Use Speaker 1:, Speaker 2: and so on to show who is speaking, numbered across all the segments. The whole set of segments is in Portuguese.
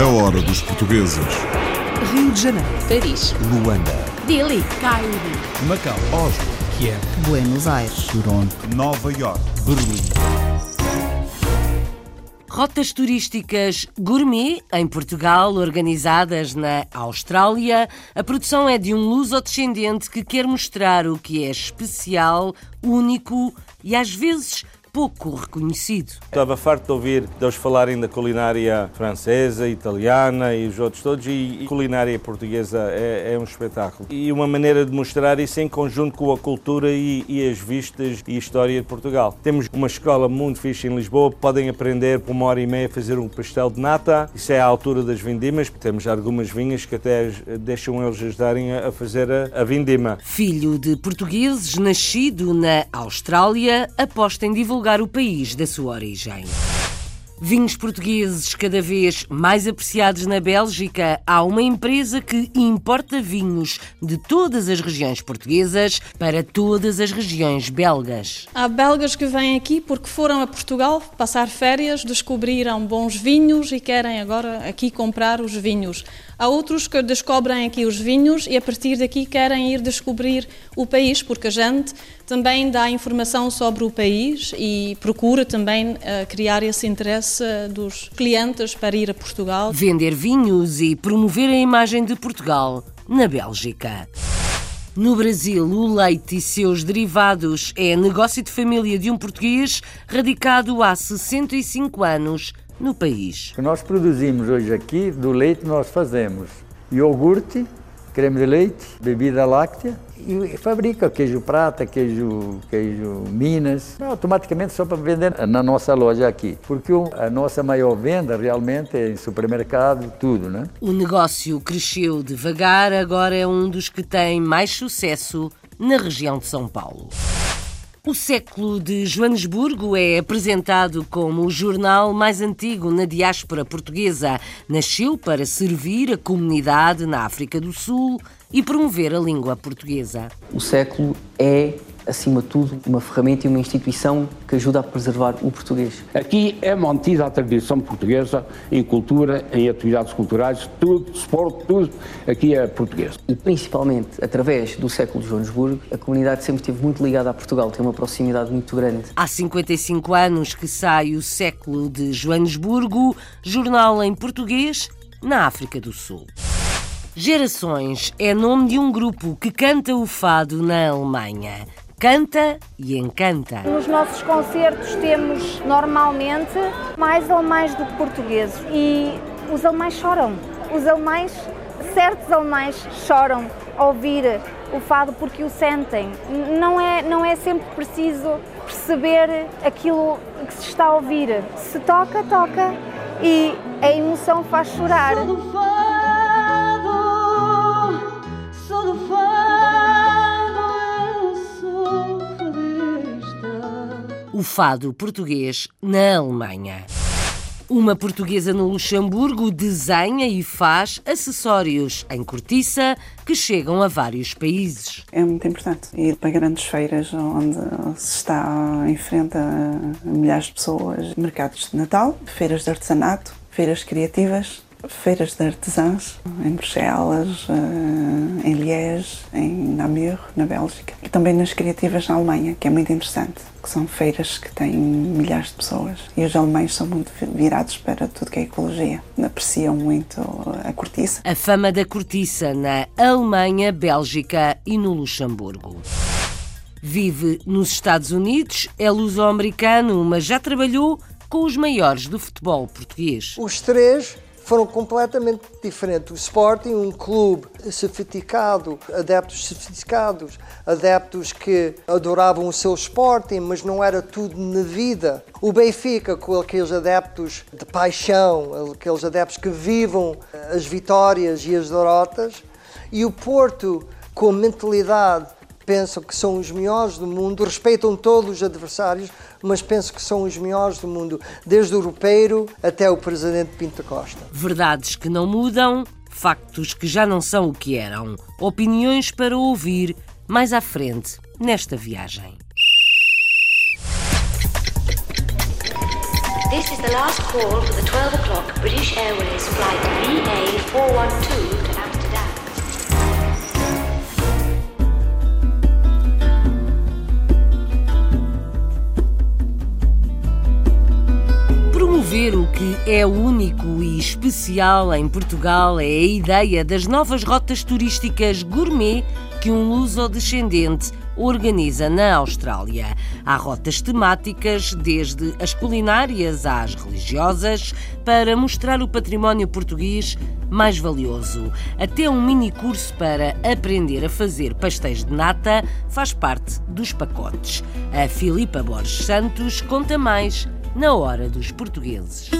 Speaker 1: A hora dos portugueses.
Speaker 2: Rio de Janeiro,
Speaker 3: Paris,
Speaker 4: Luanda,
Speaker 3: Delhi,
Speaker 2: Cairo,
Speaker 4: Macau, Oslo, Kiev,
Speaker 2: Buenos Aires,
Speaker 4: Toronto,
Speaker 1: Nova York.
Speaker 4: Berlim.
Speaker 3: Rotas turísticas gourmet em Portugal, organizadas na Austrália. A produção é de um luso-descendente que quer mostrar o que é especial, único e às vezes pouco reconhecido.
Speaker 5: Estava farto de ouvir deles falarem da culinária francesa, italiana e os outros todos, e, e culinária portuguesa é, é, um espetáculo. E uma maneira de mostrar isso em conjunto com a cultura e, e, as vistas e história de Portugal. Temos uma escola muito fixe em Lisboa, podem aprender por uma hora e meia a fazer um pastel de nata, isso é à altura das vindimas, temos algumas vinhas que até deixam eles ajudarem a fazer a, a vindima.
Speaker 3: Filho de portugueses, nascido na Austrália, aposta em divulgar divulgar o país da sua origem. Vinhos portugueses cada vez mais apreciados na Bélgica. Há uma empresa que importa vinhos de todas as regiões portuguesas para todas as regiões belgas.
Speaker 6: Há belgas que vêm aqui porque foram a Portugal passar férias, descobriram bons vinhos e querem agora aqui comprar os vinhos. Há outros que descobrem aqui os vinhos e a partir daqui querem ir descobrir o país, porque a gente também dá informação sobre o país e procura também uh, criar esse interesse dos clientes para ir a Portugal.
Speaker 3: Vender vinhos e promover a imagem de Portugal na Bélgica. No Brasil, o leite e seus derivados é negócio de família de um português radicado há 65 anos no país.
Speaker 7: O que nós produzimos hoje aqui, do leite, nós fazemos iogurte, creme de leite, bebida láctea e fabrica queijo prata, queijo, queijo Minas, automaticamente só para vender na nossa loja aqui, porque a nossa maior venda realmente é em supermercado, tudo, né?
Speaker 3: O negócio cresceu devagar, agora é um dos que tem mais sucesso na região de São Paulo. O século de Joanesburgo é apresentado como o jornal mais antigo na diáspora portuguesa. Nasceu para servir a comunidade na África do Sul e promover a língua portuguesa.
Speaker 8: O século é acima de tudo, uma ferramenta e uma instituição que ajuda a preservar o português.
Speaker 9: Aqui é mantida a tradição portuguesa em cultura, em atividades culturais, tudo, desporto, tudo, aqui é português.
Speaker 8: E principalmente através do século de Joanesburgo, a comunidade sempre esteve muito ligada a Portugal, tem uma proximidade muito grande.
Speaker 3: Há 55 anos que sai o século de Joanesburgo, jornal em português, na África do Sul. Gerações é nome de um grupo que canta o fado na Alemanha canta e encanta.
Speaker 10: Nos nossos concertos temos normalmente mais alemães do que portugueses e os alemães choram. Os alemães, certos alemães choram ao ouvir o fado porque o sentem. Não é, não é sempre preciso perceber aquilo que se está a ouvir. Se toca, toca e a emoção faz chorar.
Speaker 3: O fado português na Alemanha. Uma portuguesa no Luxemburgo desenha e faz acessórios em cortiça que chegam a vários países.
Speaker 11: É muito importante ir para grandes feiras onde se está em frente a milhares de pessoas, mercados de Natal, feiras de artesanato, feiras criativas, feiras de artesãs em Bruxelas, eh, em Liège, em Namur, na Bélgica, e também nas criativas na Alemanha, que é muito interessante, que são feiras que têm milhares de pessoas e os alemães são muito virados para tudo que é ecologia, apreciam muito a cortiça.
Speaker 3: A fama da cortiça na Alemanha, Bélgica e no Luxemburgo. Vive nos Estados Unidos, é luso-americano, mas já trabalhou com os maiores do futebol português.
Speaker 12: Os três foram completamente diferentes. O Sporting, um clube sofisticado, adeptos sofisticados, adeptos que adoravam o seu Sporting, mas não era tudo na vida. O Benfica, com aqueles adeptos de paixão, aqueles adeptos que vivam as vitórias e as derrotas. E o Porto, com a mentalidade pensam que são os melhores do mundo, respeitam todos os adversários, mas pensam que são os melhores do mundo, desde o europeiro até o presidente Pinto Costa.
Speaker 3: Verdades que não mudam, factos que já não são o que eram, opiniões para ouvir mais à frente nesta viagem.
Speaker 1: This is the last call for the 12 o'clock British Airways flight VA412
Speaker 3: que é único e especial em Portugal é a ideia das novas rotas turísticas gourmet que um luso-descendente organiza na Austrália. Há rotas temáticas, desde as culinárias às religiosas, para mostrar o património português mais valioso. Até um mini curso para aprender a fazer pastéis de nata faz parte dos pacotes. A Filipa Borges Santos conta mais na hora dos portugueses.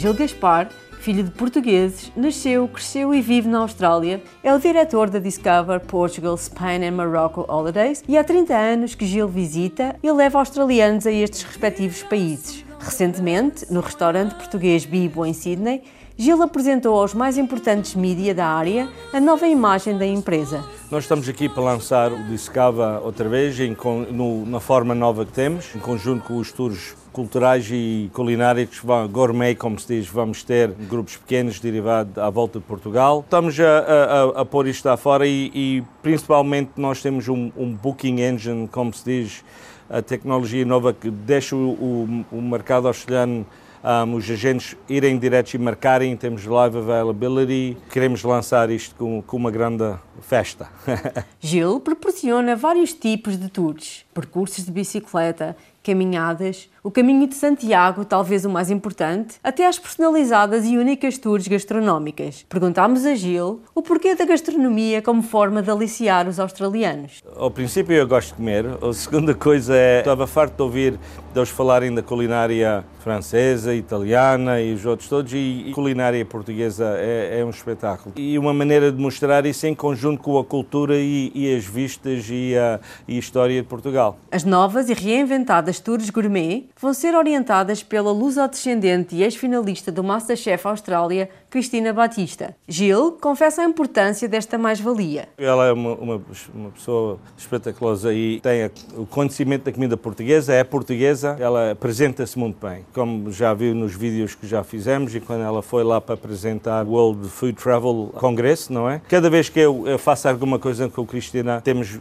Speaker 13: Gil Gaspar, filho de portugueses, nasceu, cresceu e vive na Austrália. É o diretor da Discover Portugal, Spain and Morocco Holidays e há 30 anos que Gil visita e leva australianos a estes respectivos países. Recentemente, no restaurante português Bibo em Sydney, Gil apresentou aos mais importantes mídia da área a nova imagem da empresa.
Speaker 5: Nós estamos aqui para lançar o Discava outra vez, em, no, na forma nova que temos, em conjunto com os tours culturais e culinários, gourmet, como se diz, vamos ter grupos pequenos derivados à volta de Portugal. Estamos a, a, a pôr isto lá fora e, e principalmente nós temos um, um, booking engine, como se diz, a tecnologia nova que deixa o, o, o mercado australiano um, os agentes irem diretos e marcarem, temos live availability. Queremos lançar isto com, com uma grande festa.
Speaker 13: Gil proporciona vários tipos de tours, percursos de bicicleta, caminhadas, o caminho de Santiago, talvez o mais importante, até às personalizadas e únicas tours gastronómicas. Perguntámos a Gil o porquê da gastronomia como forma de aliciar os australianos.
Speaker 5: Ao princípio eu gosto de comer, a segunda coisa é, estava farto de ouvir deles falarem da culinária francesa, italiana e os outros todos, e, e culinária portuguesa é, é, um espetáculo. E uma maneira de mostrar isso em conjunto com a cultura e, e as vistas e a, e a história de Portugal.
Speaker 13: As novas e reinventadas tours gourmet vão ser orientadas pela luso-descendente e ex-finalista do Masterchef Austrália, Cristina Batista. Gil confessa a importância desta mais-valia.
Speaker 5: Ela é uma, uma, uma, pessoa espetaculosa e tem o conhecimento da comida portuguesa, é portuguesa, ela apresenta-se muito bem. Como já viu nos vídeos que já fizemos e quando ela foi lá para apresentar o World Food Travel Congress, não é? Cada vez que eu, eu faço alguma coisa com a Cristina, temos,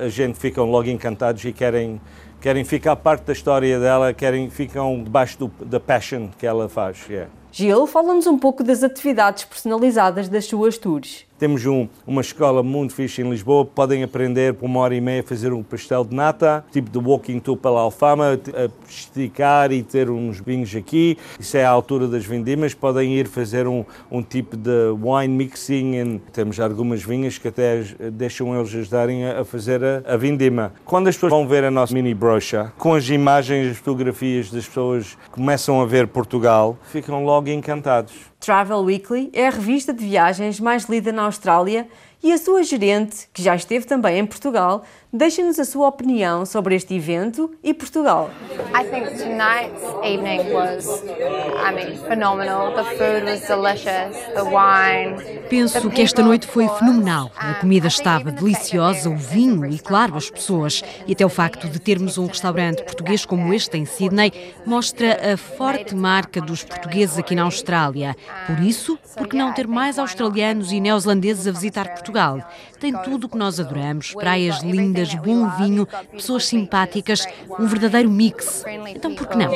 Speaker 5: a gente ficam logo encantados e querem querem ficar parte da história dela, querem ficam debaixo do, da passion que ela faz. Yeah.
Speaker 13: Gil, fala-nos um pouco das atividades personalizadas das suas tours.
Speaker 5: Temos um, uma escola muito fixe em Lisboa, podem aprender por uma hora e meia a fazer um pastel de nata, tipo de walking tour pela Alfama, a esticar e ter uns vinhos aqui. Isso é a altura das vindimas, podem ir fazer um, um tipo de wine mixing. And temos algumas vinhas que até deixam eles ajudarem a, fazer a, a, vindima. Quando as pessoas vão ver a nossa mini brocha, com as imagens, as fotografias das pessoas começam a ver Portugal, ficam logo encantados.
Speaker 13: Travel Weekly é a revista de viagens mais lida na Austrália e a sua gerente, que já esteve também em Portugal, deixa-nos a sua opinião sobre este evento e Portugal.
Speaker 14: I think tonight's evening was, I mean, phenomenal. The food was delicious, the wine.
Speaker 15: Penso que esta noite foi fenomenal. A comida estava deliciosa, o vinho e, claro, as pessoas. E até o facto de termos um restaurante português como este em Sydney mostra a forte marca dos portugueses aqui na Austrália. Por isso, por que não ter mais australianos e neozelandeses a visitar Portugal? Tem tudo o que nós adoramos: praias lindas, bom vinho, pessoas simpáticas, um verdadeiro mix. Então, por que não?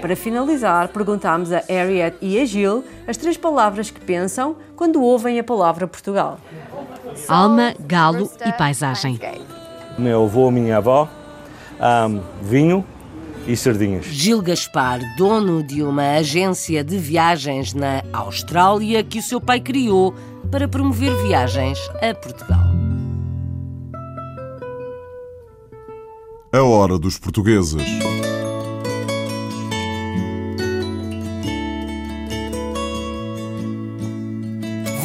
Speaker 13: Para finalizar, perguntámos a Harriet e a Gil as três palavras que pensam quando ouvem a palavra Portugal.
Speaker 15: Alma, galo e paisagem.
Speaker 5: Meu avô, minha avó, um, vinho, e sardinhas.
Speaker 3: Gil Gaspar, dono de uma agência de viagens na Austrália que o seu pai criou para promover viagens a Portugal.
Speaker 4: A hora dos portugueses.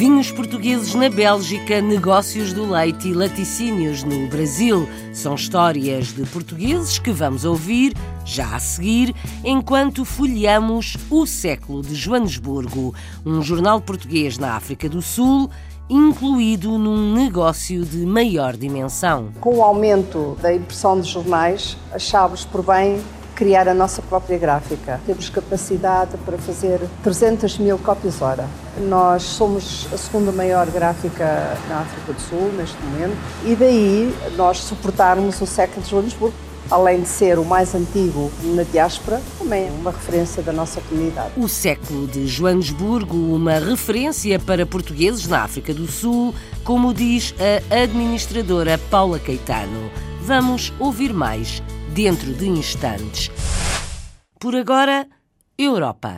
Speaker 3: Vinhos portugueses na Bélgica, negócios do leite e laticínios no Brasil. São histórias de portugueses que vamos ouvir já a seguir, enquanto folheamos O Século de Joanesburgo, um jornal português na África do Sul incluído num negócio de maior dimensão.
Speaker 16: Com o aumento da impressão de jornais, achámos por bem criar a nossa própria gráfica. Temos capacidade para fazer 300 mil cópias hora. Nós somos a segunda maior gráfica na África do Sul neste momento e daí nós suportarmos o século de Joanesburgo além de ser o mais antigo na diáspora, também é uma referência da nossa comunidade.
Speaker 3: O século de Joanesburgo, uma referência para portugueses na África do Sul, como diz a administradora Paula Caetano. Vamos ouvir mais dentro de instantes. Por agora, Europa.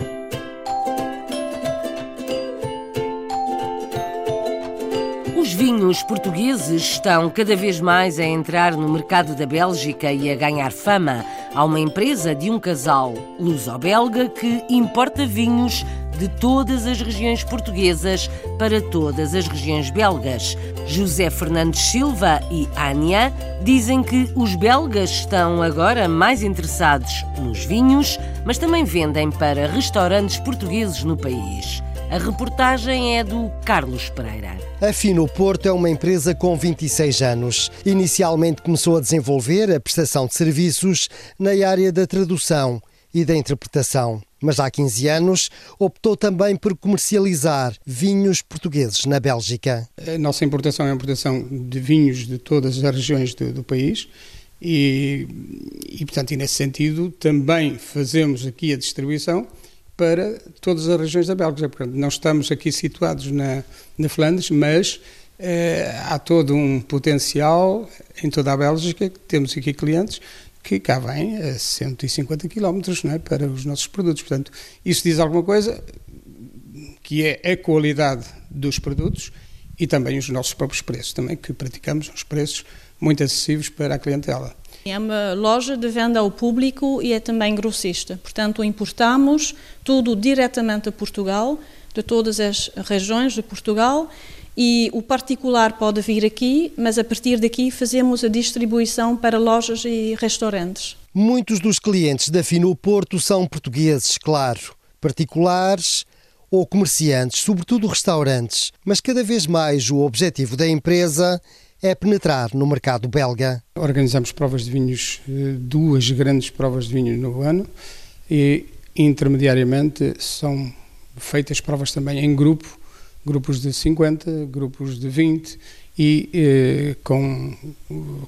Speaker 3: Os vinhos portugueses estão cada vez mais a entrar no mercado da Bélgica e a ganhar fama. Há uma empresa de um casal luso-belga que importa vinhos de todas as regiões portuguesas para todas as regiões belgas. José Fernandes Silva e Ania dizem que os belgas estão agora mais interessados nos vinhos, mas também vendem para restaurantes portugueses no país. A reportagem é do Carlos Pereira.
Speaker 17: A Fino Porto é uma empresa com 26 anos. Inicialmente começou a desenvolver a prestação de serviços na área da tradução e da interpretação. Mas há 15 anos optou também por comercializar vinhos portugueses na Bélgica.
Speaker 18: A nossa importação é a importação de vinhos de todas as regiões do, do país e, e, portanto, e nesse sentido também fazemos aqui a distribuição para todas as regiões da Bélgica. Portanto, não estamos aqui situados na, na Flandres, mas eh, há todo um potencial em toda a Bélgica, temos aqui clientes que cá vêm a 150 km é, para os nossos produtos. Portanto, isso diz alguma coisa que é a qualidade dos produtos e também os nossos próprios preços, também que praticamos uns preços muito acessíveis para a clientela.
Speaker 6: É uma loja de venda ao público e é também grossista. Portanto, importamos tudo diretamente a Portugal, de todas as regiões de Portugal, e o particular pode vir aqui, mas a partir daqui fazemos a distribuição para lojas e restaurantes.
Speaker 17: Muitos dos clientes da Fino Porto são portugueses, claro, particulares ou comerciantes, sobretudo restaurantes, mas cada vez mais o objetivo da empresa é penetrar no mercado belga.
Speaker 18: Organizamos provas de vinhos, eh, duas grandes provas de vinhos no ano e intermediariamente são feitas provas também em grupo grupos de 50, grupos de 20 e eh, com,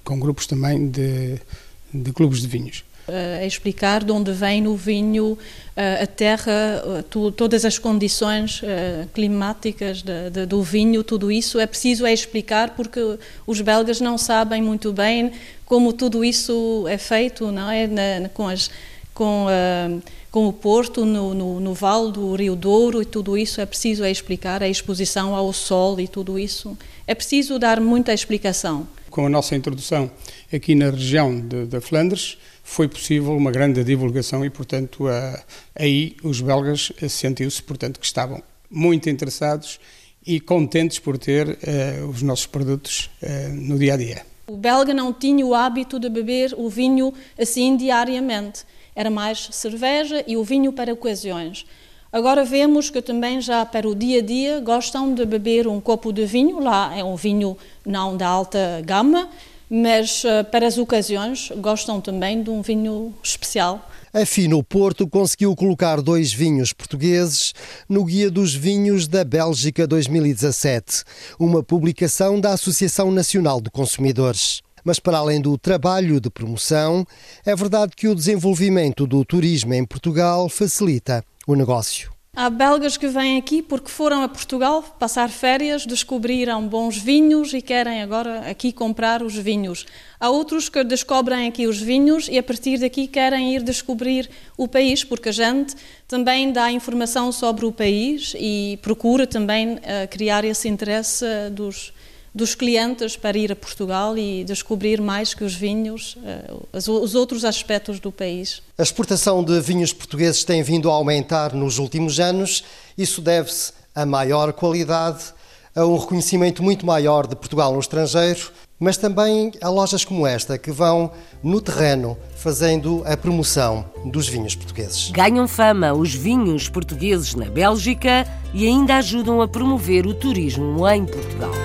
Speaker 18: com grupos também de, de clubes de vinhos.
Speaker 6: Uh, explicar de onde vem o vinho, uh, a terra, uh, tu, todas as condições climáticas de, de, do vinho, tudo isso é preciso é explicar porque os belgas não sabem muito bem como tudo isso é feito, não é, Na, com as com com o Porto, no, no, no, Vale do Rio Douro e tudo isso, é preciso é explicar a exposição ao sol e tudo isso. É preciso dar muita explicação.
Speaker 18: Com a nossa introdução aqui na região da Flandres, foi possível uma grande divulgação e, portanto, a, aí os belgas sentiu-se, portanto, que estavam muito interessados e contentes por ter uh, os nossos produtos uh, no dia a dia.
Speaker 6: O belga não tinha o hábito de beber o vinho assim diariamente era mais cerveja e o vinho para ocasiões. Agora vemos que também já para o dia a dia gostam de beber um copo de vinho, lá é um vinho não da alta gama, mas uh, para as ocasiões gostam também de um vinho especial.
Speaker 17: A Fino Porto conseguiu colocar dois vinhos portugueses no Guia dos Vinhos da Bélgica 2017, uma publicação da Associação Nacional de Consumidores. Mas para além do trabalho de promoção, é verdade que o desenvolvimento do turismo em Portugal facilita o negócio.
Speaker 6: Há belgas que vêm aqui porque foram a Portugal passar férias, descobriram bons vinhos e querem agora aqui comprar os vinhos. Há outros que descobrem aqui os vinhos e a partir daqui querem ir descobrir o país, porque a gente também dá informação sobre o país e procura também uh, criar esse interesse dos dos clientes para ir a Portugal e descobrir mais que os vinhos, eh, os outros aspectos do país.
Speaker 17: A exportação de vinhos portugueses tem vindo a aumentar nos últimos anos. Isso deve-se a maior qualidade, a um reconhecimento muito maior de Portugal no estrangeiro mas também há lojas como esta que vão no terreno fazendo a promoção dos vinhos portugueses.
Speaker 3: Ganham fama os vinhos portugueses na Bélgica e ainda ajudam a promover o turismo em Portugal.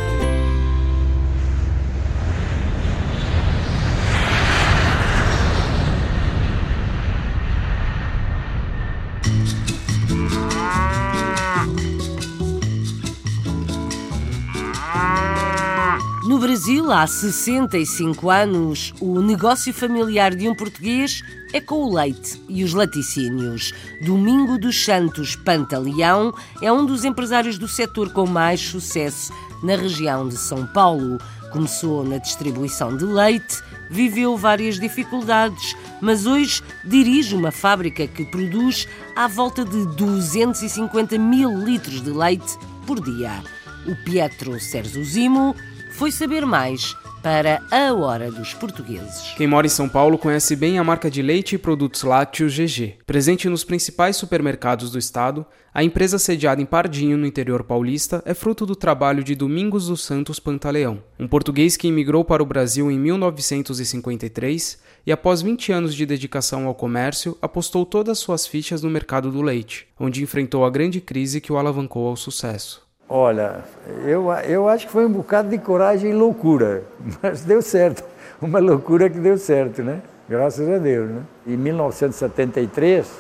Speaker 3: Há 65 anos, o negócio familiar de um português é com o leite e os laticínios. Domingo dos Santos Pantaleão é um dos empresários do setor com mais sucesso na região de São Paulo. Começou na distribuição de leite, viveu várias dificuldades, mas hoje dirige uma fábrica que produz à volta de 250 mil litros de leite por dia. O Pietro Serzuzimo foi saber mais para a Hora dos Portugueses.
Speaker 19: Quem mora em São Paulo conhece bem a marca de leite e produtos lácteos GG. Presente nos principais supermercados do estado, a empresa sediada em Pardinho, no interior paulista, é fruto do trabalho de Domingos dos Santos Pantaleão, um português que imigrou para o Brasil em 1953 e, após 20 anos de dedicação ao comércio, apostou todas suas fichas no mercado do leite, onde enfrentou a grande crise que o alavancou ao sucesso.
Speaker 7: Olha, eu, eu acho que foi um bocado de coragem e loucura, mas deu certo. Uma loucura que deu certo, né? Graças a Deus, né? Em 1973,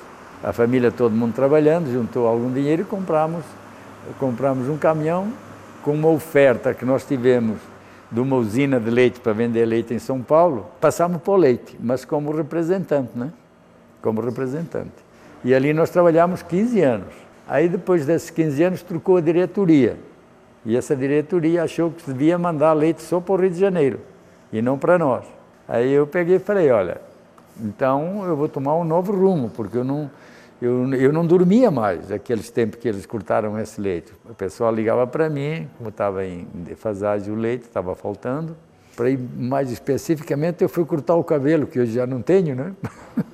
Speaker 7: a família, todo mundo trabalhando, juntou algum dinheiro e compramos, compramos um caminhão com uma oferta que nós tivemos de uma usina de leite para vender leite em São Paulo. Passamos por leite, mas como representante, né? Como representante. E ali nós trabalhamos 15 anos. Aí, depois desses 15 anos, trocou a diretoria. E essa diretoria achou que devia mandar leite só para o Rio de Janeiro e não para nós. Aí eu peguei e falei: olha, então eu vou tomar um novo rumo, porque eu não, eu, eu não dormia mais aqueles tempos que eles cortaram esse leite. O pessoal ligava para mim, como estava em defasagem o leite, estava faltando. Para ir mais especificamente, eu fui cortar o cabelo, que hoje já não tenho, né?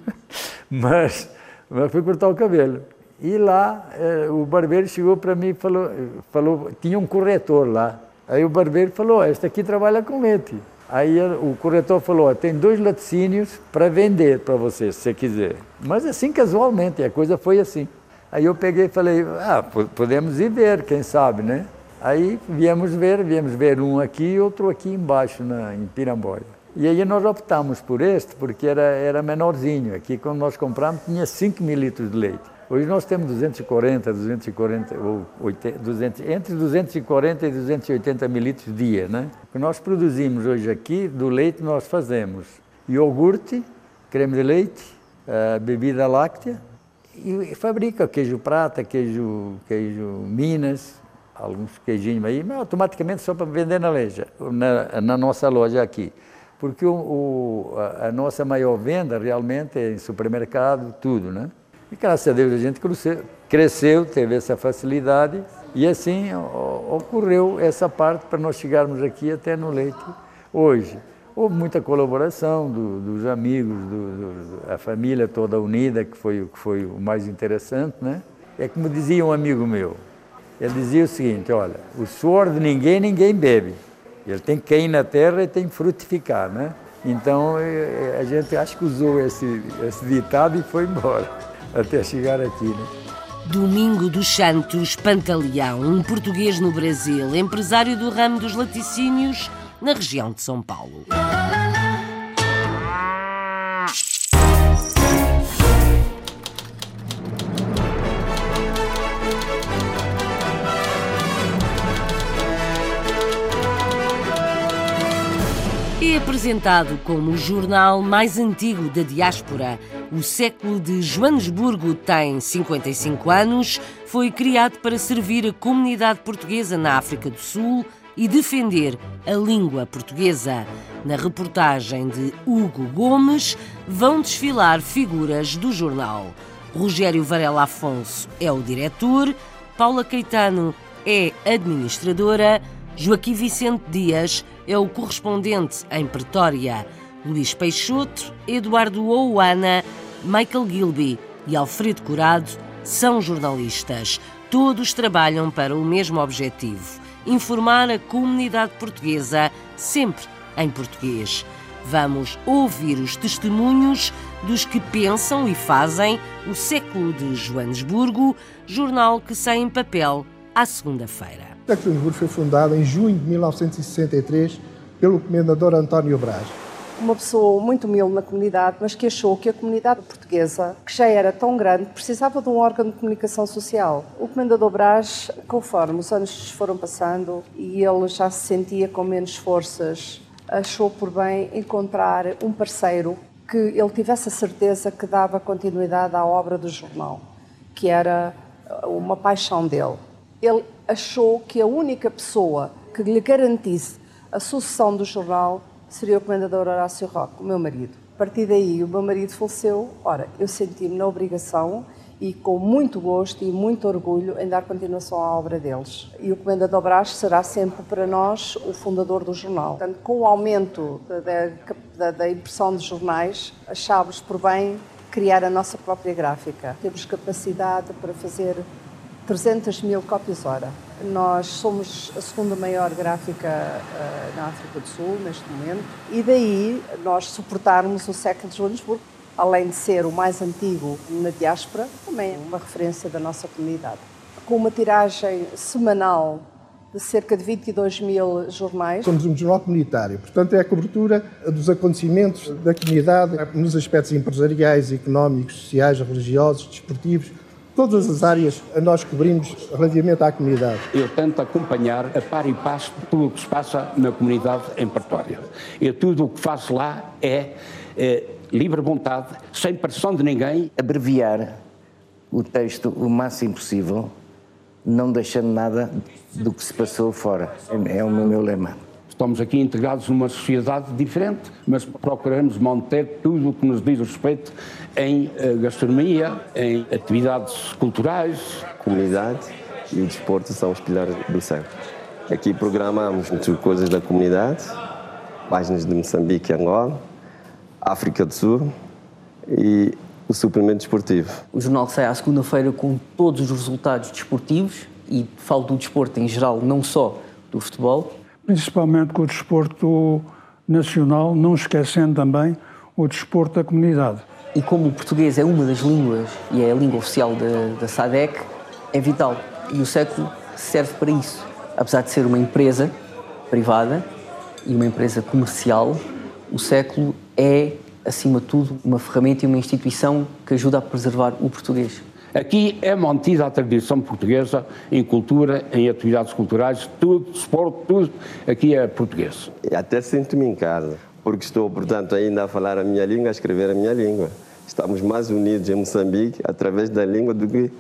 Speaker 7: mas, mas fui cortar o cabelo. E lá eh, o barbeiro chegou para mim e falou, falou, tinha um corretor lá. Aí o barbeiro falou, este aqui trabalha com leite. Aí o corretor falou, tem dois laticínios para vender para você, se você quiser. Mas assim casualmente, a coisa foi assim. Aí eu peguei e falei, ah, podemos ir ver, quem sabe, né? Aí viemos ver, viemos ver um aqui e outro aqui embaixo, na, em Piramboia. E aí nós optamos por este, porque era, era menorzinho. Aqui, quando nós compramos, tinha 5 mil litros de leite. Hoje nós temos 240, 240, ou 80, 200, entre 240 e 280 mil litros dia, né? O que nós produzimos hoje aqui, do leite nós fazemos iogurte, creme de leite, uh, bebida láctea, e, fabrica queijo prata, queijo, queijo Minas, alguns queijinhos aí, mas automaticamente só para vender na loja, na, na nossa loja aqui. Porque o, o, a, a nossa maior venda realmente é em supermercado, tudo, né? E graças a Deus a gente cresceu, cresceu teve essa facilidade e assim ocorreu essa parte para nós chegarmos aqui até no leite hoje. Houve muita colaboração do, dos amigos, do, do, a família toda unida, que foi, que foi o mais interessante, né? É como dizia um amigo meu, ele dizia o seguinte, olha, o suor de ninguém, ninguém bebe. Ele tem que cair na terra e tem que frutificar, né? Então a gente acho que usou esse, esse ditado e foi embora até chegar aqui. Né?
Speaker 3: Domingo dos Santos Pantaleão, um português no Brasil, empresário do ramo dos laticínios na região de São Paulo. Apresentado como o jornal mais antigo da diáspora. O século de Joanesburgo tem 55 anos, foi criado para servir a comunidade portuguesa na África do Sul e defender a língua portuguesa. Na reportagem de Hugo Gomes, vão desfilar figuras do jornal. Rogério Varela Afonso é o diretor, Paula Caetano é administradora, Joaquim Vicente Dias é o correspondente em Pretória. Luís Peixoto, Eduardo Ouana, Michael Gilby e Alfredo Curado são jornalistas. Todos trabalham para o mesmo objetivo: informar a comunidade portuguesa sempre em português. Vamos ouvir os testemunhos dos que pensam e fazem o século de Joanesburgo, jornal que sai em papel à segunda-feira.
Speaker 20: De Joanesburgo foi fundado em junho de 1963 pelo comendador António Brás.
Speaker 16: Uma pessoa muito humilde na comunidade, mas que achou que a comunidade portuguesa, que já era tão grande, precisava de um órgão de comunicação social. O comendador Brás, conforme os anos foram passando e ele já se sentia com menos forças, achou por bem encontrar um parceiro que ele tivesse a certeza que dava continuidade à obra do jornal, que era uma paixão dele. Ele achou que a única pessoa que lhe garantisse a sucessão do jornal seria o comendador Horácio Roque, o meu marido. A partir daí, o meu marido faleceu. Ora, eu senti-me na obrigação e com muito gosto e muito orgulho em dar continuação à obra deles. E o Comendador Brás será sempre para nós o fundador do jornal. Portanto, com o aumento da, da, da impressão de jornais, achámos por bem criar a nossa própria gráfica. Temos capacidade para fazer 300 mil cópias hora. Nós somos a segunda maior gráfica uh, na África do Sul neste momento e daí nós suportarmos o século de Joanesburgo além de ser o mais antigo na diáspora, também é uma referência da nossa comunidade. Com uma tiragem semanal de cerca de 22 mil jornais.
Speaker 20: Somos um jornal comunitário, portanto é a cobertura dos acontecimentos da comunidade nos aspectos empresariais, económicos, sociais, religiosos, desportivos, todas as áreas a nós cobrimos relativamente à comunidade.
Speaker 9: Eu tento acompanhar a par e passo tudo o que se passa na comunidade em Pretória. E tudo o que faço lá é, é livre vontade, sem pressão de ninguém.
Speaker 21: Abreviar o texto o máximo possível, não deixando nada do que se passou fora. É o meu lema.
Speaker 9: Estamos aqui integrados numa sociedade diferente, mas procuramos manter tudo o que nos diz respeito em eh, gastronomia, em atividades culturais.
Speaker 22: Comunidade e o desporto são os pilares do século. Aqui programamos muitas coisas da comunidade, páginas de Moçambique e Angola, África do Sul e o suplemento desportivo.
Speaker 8: O jornal sai à segunda-feira com todos os resultados desportivos e falo do desporto em geral, não só do futebol.
Speaker 23: Principalmente com o desporto nacional, não esquecendo também o desporto da comunidade.
Speaker 8: E como o português é uma das línguas e é a língua oficial da, da SADEC, é vital. E o século serve para isso. Apesar de ser uma empresa privada e uma empresa comercial, o século é, acima de tudo, uma ferramenta e uma instituição que ajuda a preservar o português.
Speaker 9: Aqui é mantida a tradição portuguesa em cultura, em atividades culturais, tudo, esporte, tudo, aqui é português.
Speaker 22: Até sinto-me em casa, porque estou, portanto, ainda a falar a minha língua, a escrever a minha língua. Estamos mais unidos em Moçambique através da língua do que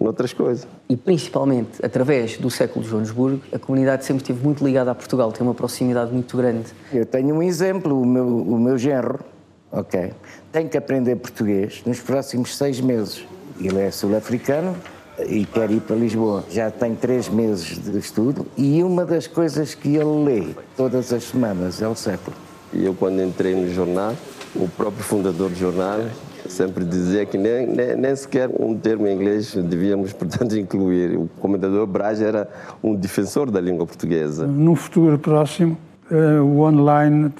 Speaker 22: em outras coisas.
Speaker 8: E principalmente através do século de Joanesburgo, a comunidade sempre esteve muito ligada a Portugal, tem uma proximidade muito grande.
Speaker 21: Eu tenho um exemplo, o meu, o meu genro, ok, tem que aprender português nos próximos seis meses. Ele é sul-africano e quer ir para Lisboa. Já tem três meses de estudo e uma das coisas que ele lê todas as semanas é o século.
Speaker 22: E eu, quando entrei no jornal, o próprio fundador do jornal sempre dizia que nem, nem, nem, sequer um termo em inglês devíamos, portanto, incluir. O comendador Braz era um defensor da língua portuguesa.
Speaker 23: No futuro próximo, eh, o online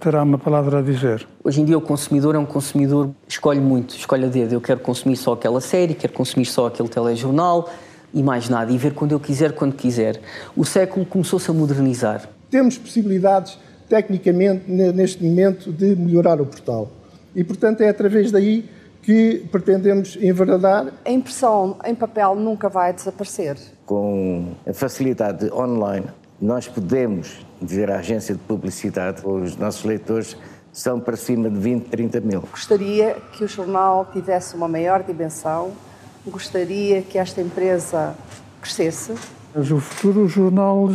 Speaker 23: terá uma palavra a dizer.
Speaker 8: Hoje em dia o consumidor é um consumidor escolhe muito, escolhe a dedo. Eu quero consumir só aquela série, quero consumir só aquele telejornal e mais nada, e ver quando eu quiser, quando quiser. O século começou-se a modernizar.
Speaker 20: Temos possibilidades, tecnicamente, neste momento, de melhorar o portal. E, portanto, é através daí que pretendemos enverdar.
Speaker 16: A impressão em papel nunca vai desaparecer.
Speaker 21: Com a facilidade online, nós podemos dizer à agência de publicidade, os nossos leitores são para cima de 20, 30 mil.
Speaker 16: Gostaria que o jornal tivesse uma maior dimensão, gostaria que esta empresa crescesse.
Speaker 23: Mas o futuro jornal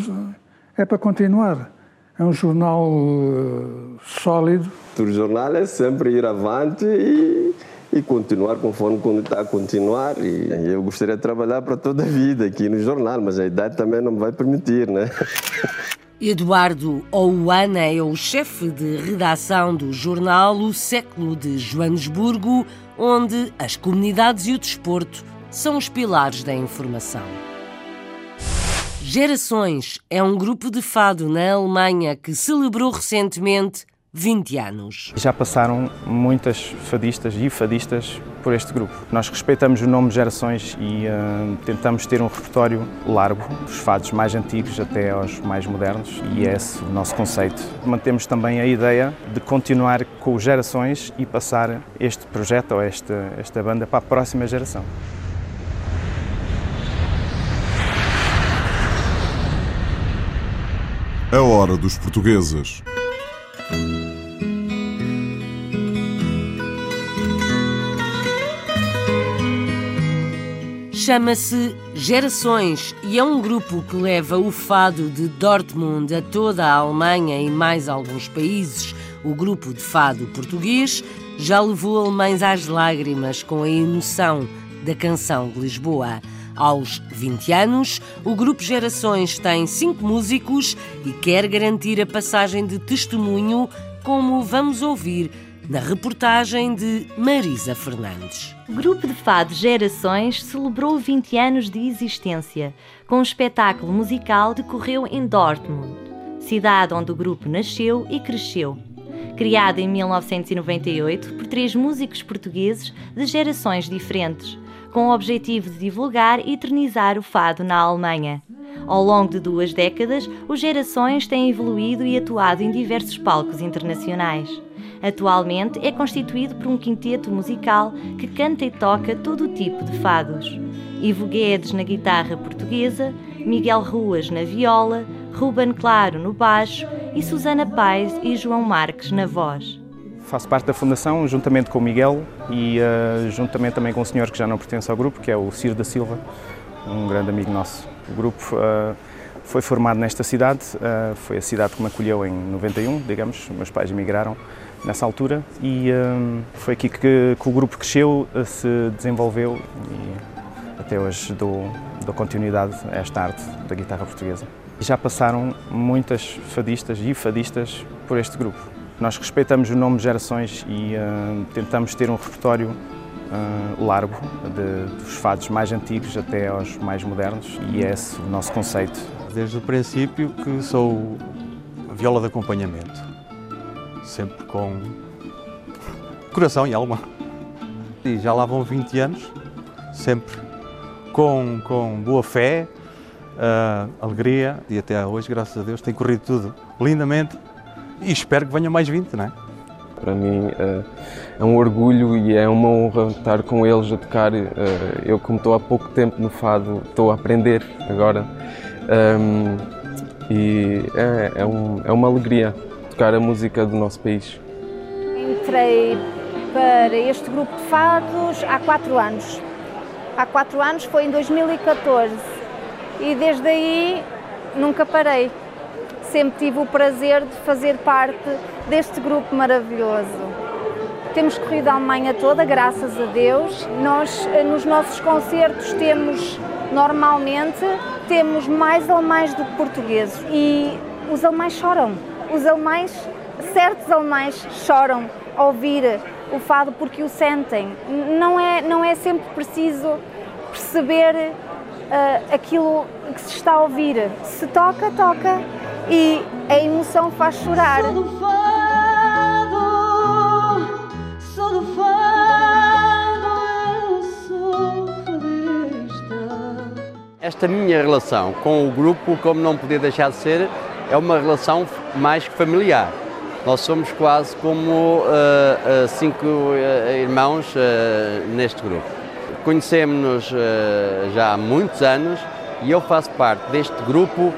Speaker 23: é para continuar. É um jornal uh, sólido.
Speaker 22: O jornal é sempre ir avante e, e continuar conforme está a continuar. E eu gostaria de trabalhar para toda a vida aqui no jornal, mas a idade também não me vai permitir, né?
Speaker 3: Eduardo Ouana é o chefe de redação do jornal O Século de Joanesburgo, onde as comunidades e o desporto são os pilares da informação. Gerações é um grupo de fado na Alemanha que celebrou recentemente 20 anos.
Speaker 24: Já passaram muitas fadistas e fadistas por este grupo. Nós respeitamos o nome Gerações e uh, tentamos ter um repertório largo, dos fados mais antigos até aos mais modernos, e é esse o nosso conceito. Mantemos também a ideia de continuar com Gerações e passar este projeto ou esta, esta banda para a próxima geração.
Speaker 4: A hora dos portugueses.
Speaker 3: Chama-se Gerações e é um grupo que leva o fado de Dortmund a toda a Alemanha e mais alguns países. O grupo de fado português já levou alemães às lágrimas com a emoção da canção de Lisboa. Aos 20 anos, o grupo Gerações tem cinco músicos e quer garantir a passagem de testemunho, como vamos ouvir na reportagem de Marisa Fernandes.
Speaker 25: O grupo de fado Gerações celebrou 20 anos de existência, com um espetáculo musical decorreu em Dortmund, cidade onde o grupo nasceu e cresceu. Criado em 1998 por três músicos portugueses de gerações diferentes, com o objetivo de divulgar e eternizar o fado na Alemanha. Ao longo de duas décadas, os Gerações têm evoluído e atuado em diversos palcos internacionais. Atualmente é constituído por um quinteto musical que canta e toca todo o tipo de fados. Ivo Guedes na guitarra portuguesa, Miguel Ruas na viola, Ruben Claro no baixo e Susana Paz e João Marques na voz.
Speaker 24: Faço parte da fundação juntamente com o Miguel e uh, juntamente também com um senhor que já não pertence ao grupo, que é o Ciro da Silva, um grande amigo nosso. O grupo uh, foi formado nesta cidade, uh, foi a cidade que me acolheu em 91, digamos, meus pais emigraram nessa altura e foi aqui que, que, o grupo cresceu, se desenvolveu e até hoje dou, dou continuidade a esta arte da guitarra portuguesa. Já passaram muitas fadistas e fadistas por este grupo. Nós respeitamos o nome Gerações e uh, tentamos ter um repertório uh, largo, de, dos fados mais antigos até aos mais modernos e é esse o nosso conceito.
Speaker 26: Desde o princípio que sou viola de acompanhamento sempre com coração e alma. E já lá vão 20 anos, sempre com, com boa fé, uh, alegria e até hoje, graças a Deus, tem corrido tudo lindamente e espero que venham mais 20, não é?
Speaker 27: Para mim uh, é um orgulho e é uma honra estar com eles a tocar. Uh, eu, como estou há pouco tempo no fado, estou a aprender agora. Um, e é, é, um, é uma alegria tocar a música do nosso país?
Speaker 10: Entrei para este grupo de fados há quatro anos. Há quatro anos foi em 2014 e desde aí nunca parei. Sempre tive o prazer de fazer parte deste grupo maravilhoso. Temos corrido a Alemanha toda, graças a Deus. Nós, eh, nos nossos concertos, temos normalmente temos mais alemães do que portugueses e os alemães choram os alemães, certos alemães choram ao ouvir o fado porque o sentem. Não é, não é sempre preciso perceber uh, aquilo que se está a ouvir. Se toca, toca e a emoção faz chorar. Sou do fado, sou do fado,
Speaker 28: eu sou fadista. Esta minha relação com o grupo, como não podia deixar de ser, é uma relação mais que familiar. Nós somos quase como uh, uh, cinco uh, irmãos neste grupo. Conhecemos-nos já há muitos anos e eu faço parte deste grupo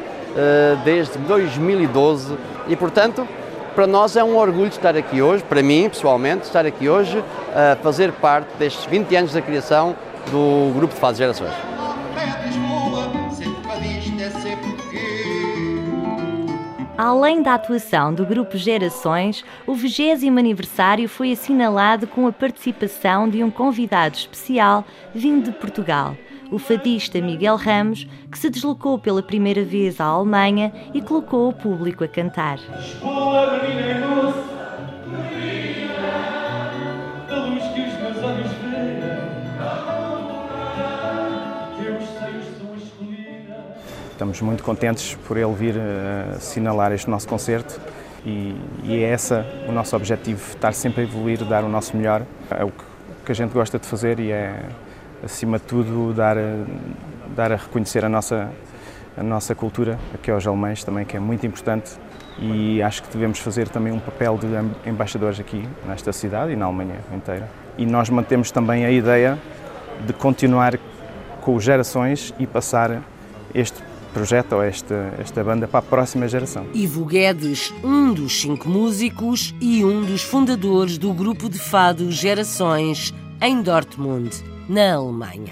Speaker 28: desde 2012 e, portanto, para nós é um orgulho estar aqui hoje, para mim pessoalmente, estar aqui hoje a fazer parte destes 20 anos da criação do Grupo de Fase Gerações.
Speaker 25: Além da atuação do grupo Gerações, o 20 aniversário foi assinalado com a participação de um convidado especial vindo de Portugal, o fadista Miguel Ramos, que se deslocou pela primeira vez à Alemanha e colocou o público a cantar.
Speaker 24: Estamos muito contentes por ele vir uh, assinalar este nosso concerto e, e, é essa o nosso objetivo, estar sempre a evoluir, dar o nosso melhor. É o que, que a gente gosta de fazer e é, acima de tudo, dar, dar a reconhecer a nossa, a nossa cultura, aqui aos alemães também, que é muito importante e acho que devemos fazer também um papel de embaixadores aqui nesta cidade e na Alemanha inteira. E nós mantemos também a ideia de continuar com gerações e passar este projeto ou esta, esta banda para a próxima geração.
Speaker 3: Ivo Guedes, um dos cinco músicos e um dos fundadores do grupo de fado Gerações em Dortmund, na Alemanha.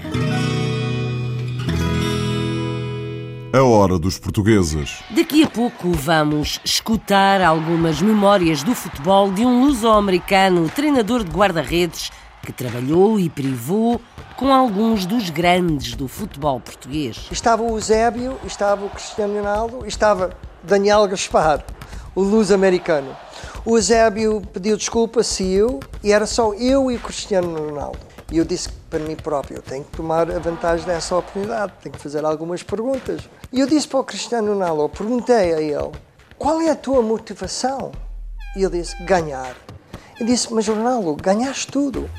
Speaker 4: A hora dos portugueses.
Speaker 3: Daqui a pouco vamos escutar algumas memórias do futebol de um luso-americano treinador de guarda-redes que trabalhou e privou com alguns dos grandes do futebol português.
Speaker 12: Estava o Eusébio, estava o Cristiano Ronaldo, estava Daniel Gaspar, o luz-americano. O Eusébio pediu desculpa, saiu, e era só eu e o Cristiano Ronaldo. E eu disse para mim próprio, tenho que tomar a vantagem dessa oportunidade, tenho que fazer algumas perguntas. E eu disse para o Cristiano Ronaldo, perguntei a ele, qual é a tua motivação? E ele disse, ganhar. Eu disse, mas Ronaldo, ganhaste tudo.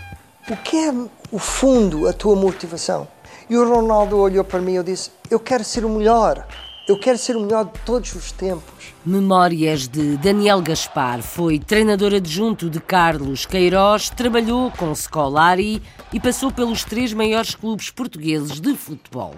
Speaker 12: O que é o fundo, a tua motivação? E o Ronaldo olhou para mim e disse: Eu quero ser o melhor. Eu quero ser o melhor de todos os tempos.
Speaker 3: Memórias de Daniel Gaspar. Foi treinador adjunto de Carlos Queiroz, trabalhou com Scolari e passou pelos três maiores clubes portugueses de futebol.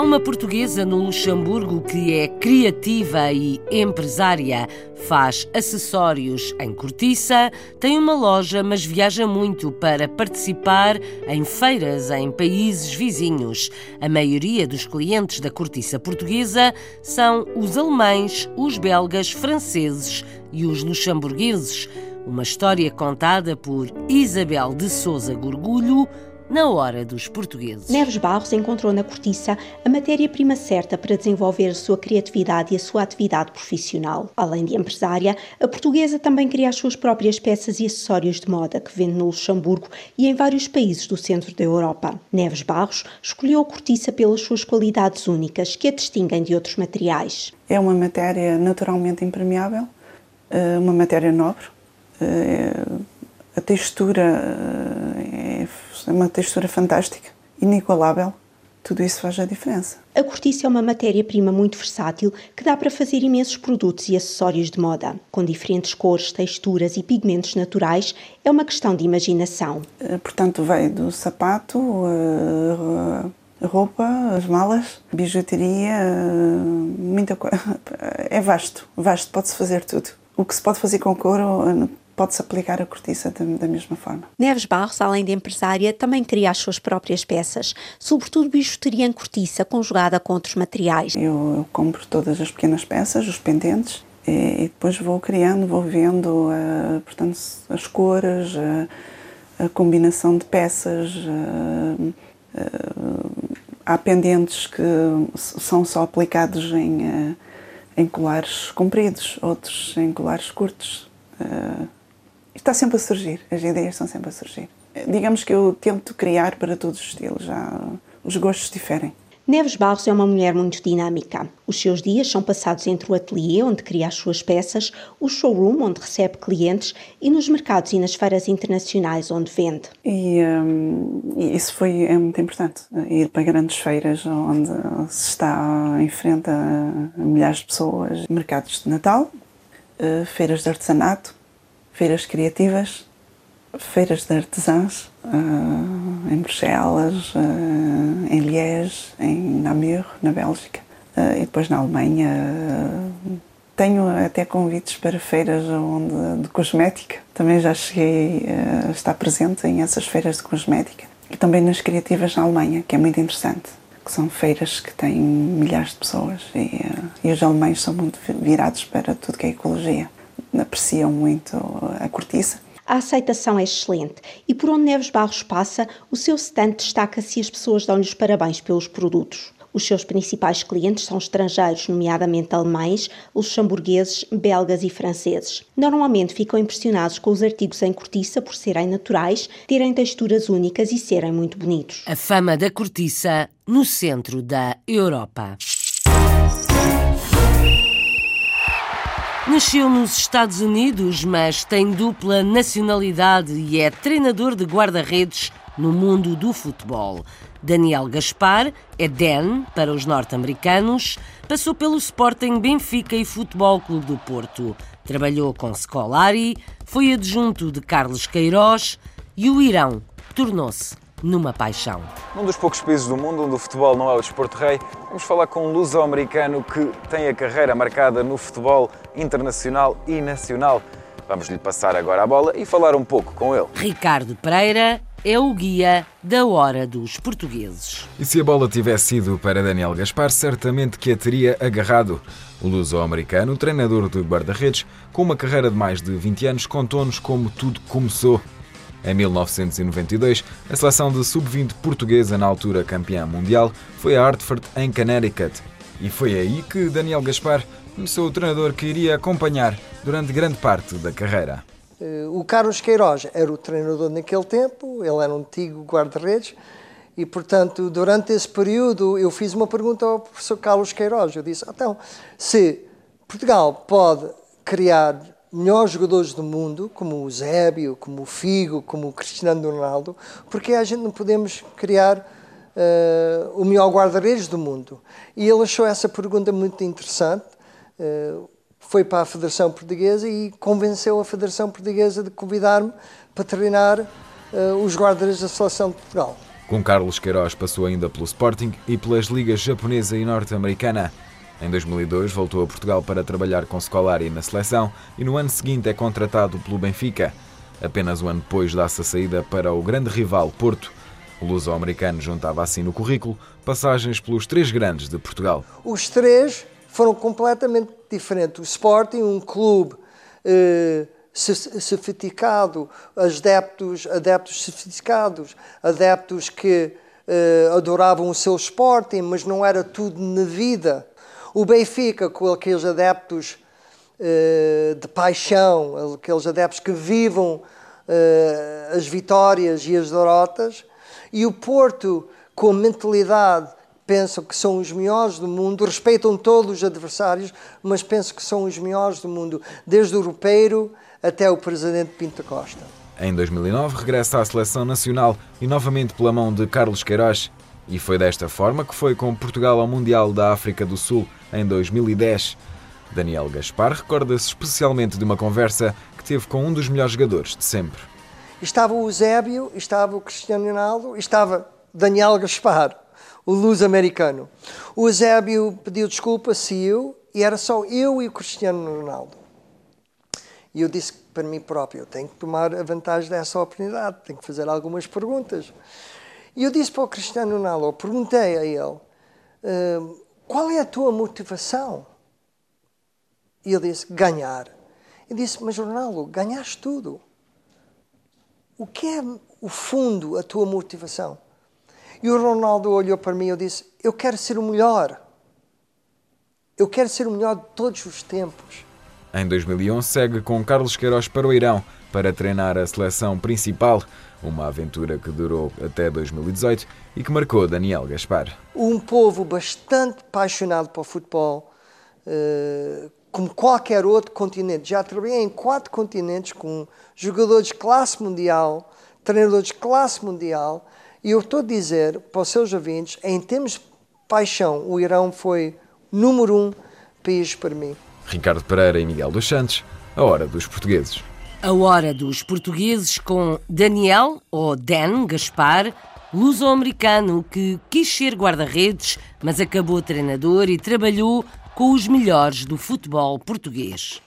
Speaker 3: Há uma portuguesa no Luxemburgo que é criativa e empresária. Faz acessórios em cortiça, tem uma loja, mas viaja muito para participar em feiras em países vizinhos. A maioria dos clientes da cortiça portuguesa são os alemães, os belgas, franceses e os luxemburgueses. Uma história contada por Isabel de Souza Gorgulho na hora dos portugueses.
Speaker 29: Neves Barros encontrou na cortiça a matéria-prima certa para desenvolver a sua criatividade e a sua atividade profissional. Além de empresária, a portuguesa também cria as suas próprias peças e acessórios de moda que vende no Luxemburgo e em vários países do centro da Europa. Neves Barros escolheu a cortiça pelas suas qualidades únicas que a distinguem de outros materiais.
Speaker 11: É uma matéria naturalmente impermeável, eh, uma matéria nobre, eh, a textura eh, é uma textura fantástica, inigualável. Tudo isso faz a diferença.
Speaker 29: A cortiça é uma matéria-prima muito versátil que dá para fazer imensos produtos e acessórios de moda. Com diferentes cores, texturas e pigmentos naturais, é uma questão de imaginação.
Speaker 11: Eh, portanto, vai do sapato, a roupa, as malas, bijuteria, muita coisa. É vasto, vasto, pode-se fazer tudo. O que se pode fazer com couro pode-se aplicar a cortiça da, mesma forma.
Speaker 29: Neves Barros, além de empresária, também cria as suas próprias peças, sobretudo bijuteria em cortiça, conjugada com outros materiais.
Speaker 11: Eu, eu compro todas as pequenas peças, os pendentes, e, e depois vou criando, vou vendo uh, portanto, as cores, uh, a combinação de peças. Uh, há pendentes que são só aplicados em, em colares compridos, outros em colares curtos está sempre a surgir, as ideias estão sempre a surgir. Digamos que eu tento criar para todos os estilos, já os gostos diferem.
Speaker 29: Neves Barros é uma mulher muito dinâmica. Os seus dias são passados entre o ateliê, onde cria as suas peças, o showroom, onde recebe clientes, e nos mercados e nas feiras internacionais, onde vende.
Speaker 11: E um, isso foi é muito importante, ir para grandes feiras, onde se está em frente a milhares de pessoas, mercados de Natal, eh, feiras de artesanato, feiras criativas, feiras de artesãs uh, em Bruxelas, uh, em Liège, em Namur, na Bélgica uh, e depois na Alemanha. tenho até convites para feiras onde, de cosmética. Também já cheguei a estar presente em essas feiras de cosmética. E também nas criativas na Alemanha, que é muito interessante. Que são feiras que têm milhares de pessoas e, e os alemães são muito virados para tudo que é ecologia apreciam muito a cortiça.
Speaker 29: A aceitação é excelente e por onde Neves Barros passa, o seu stand destaca-se e as pessoas dão-lhe os parabéns pelos produtos. Os seus principais clientes são estrangeiros, nomeadamente alemães, luxemburgueses, belgas e franceses. Normalmente ficam impressionados com os artigos em cortiça por serem naturais, terem texturas únicas e serem muito bonitos.
Speaker 3: A fama da cortiça no centro da Europa. Nasceu nos Estados Unidos, mas tem dupla nacionalidade e é treinador de guarda-redes no mundo do futebol. Daniel Gaspar é Dan para os norte-americanos, passou pelo Sporting Benfica e Futebol Clube do Porto. Trabalhou com Scolari, foi adjunto de Carlos Queiroz e o Irão tornou-se numa paixão.
Speaker 30: Num dos poucos países do mundo onde o futebol não é o desporto rei, vamos falar com um luso-americano que tem a carreira marcada no futebol internacional e nacional. Vamos lhe passar agora a bola e falar um pouco com ele.
Speaker 3: Ricardo Pereira é o guia da hora dos portugueses.
Speaker 31: E se a bola tivesse sido para Daniel Gaspar, certamente que a teria agarrado. O luso-americano, treinador de guarda-redes, com uma carreira de mais de 20 anos, contou-nos como tudo começou. Em 1992, a seleção de sub-20 portuguesa, na altura campeã mundial, foi a Hartford, em Connecticut. E foi aí que Daniel Gaspar começou o treinador que iria acompanhar durante grande parte da carreira.
Speaker 12: Eh, o Carlos Queiroz era o treinador naquele tempo, ele era um antigo guarda-redes, e portanto, durante esse período, eu fiz uma pergunta ao professor Carlos Queiroz. Eu disse: então, se Portugal pode criar melhores jogadores do mundo, como o Zébio, como o Figo, como o Cristiano Ronaldo, porque a gente não podemos criar uh, o melhor guarda-redes do mundo? E ele achou essa pergunta muito interessante, uh, foi para a Federação Portuguesa e convenceu a Federação Portuguesa de convidar-me para treinar uh, os guarda-redes da Seleção de Portugal.
Speaker 31: Com Carlos Queiroz passou ainda pelo Sporting e pelas ligas japonesa e norte-americana. Em 2002 voltou a Portugal para trabalhar com Scolari na seleção e no ano seguinte é contratado pelo Benfica. Apenas um ano depois dá-se a saída para o grande rival Porto. O luso-americano juntava assim no currículo passagens pelos três grandes de Portugal.
Speaker 12: Os três foram completamente diferentes. O Sporting, um clube eh, sofisticado, adeptos, adeptos sofisticados, adeptos que eh, adoravam o seu Sporting, mas não era tudo na vida. O Benfica, com aqueles adeptos uh, de paixão, aqueles adeptos que vivam uh, as vitórias e as derrotas, e o Porto, com a mentalidade, pensam que são os melhores do mundo, respeitam todos os adversários, mas pensam que são os melhores do mundo, desde o europeiro até o presidente Pinto Costa.
Speaker 31: Em 2009 regressa à seleção nacional e novamente pela mão de Carlos Queiroz. E foi desta forma que foi com Portugal ao Mundial da África do Sul em 2010. Daniel Gaspar recorda-se especialmente de uma conversa que teve com um dos melhores jogadores de sempre.
Speaker 12: Estava o Eusébio, estava o Cristiano Ronaldo, estava Daniel Gaspar, o luz americano. O Eusébio pediu desculpa, saiu, e era só eu e o Cristiano Ronaldo. E eu disse para mim próprio, eu tenho que tomar a vantagem dessa oportunidade, tenho que fazer algumas perguntas. E eu disse para o Cristiano Ronaldo, perguntei a ele, uh, qual é a tua motivação? E ele disse: ganhar. Eu disse: Mas Ronaldo, ganhaste tudo. O que é o fundo, a tua motivação? E o Ronaldo olhou para mim e disse: Eu quero ser o melhor. Eu quero ser o melhor de todos os tempos.
Speaker 31: Em 2011, segue com Carlos Queiroz para o Irão para treinar a seleção principal, uma aventura que durou até 2018 e que marcou Daniel Gaspar.
Speaker 12: Um povo bastante apaixonado por futebol, uh, como qualquer outro continente. Já trabalhei em quatro continentes com jogadores de classe mundial, treinadores de classe mundial, e eu estou a dizer para os seus ouvintes, em termos de paixão, o Irão foi número um país para mim.
Speaker 31: Ricardo Pereira e Miguel dos Santos, a hora dos portugueses.
Speaker 3: A hora dos portugueses com Daniel, ou Dan Gaspar, luso-americano que quis ser guarda-redes, mas acabou treinador e trabalhou com os melhores do futebol português.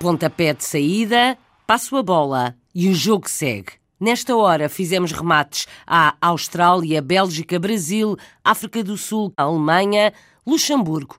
Speaker 3: Pontapé de saída, passo a bola e o jogo segue. Nesta hora fizemos remates à Austrália, Bélgica, Brasil, África do Sul, Alemanha, Luxemburgo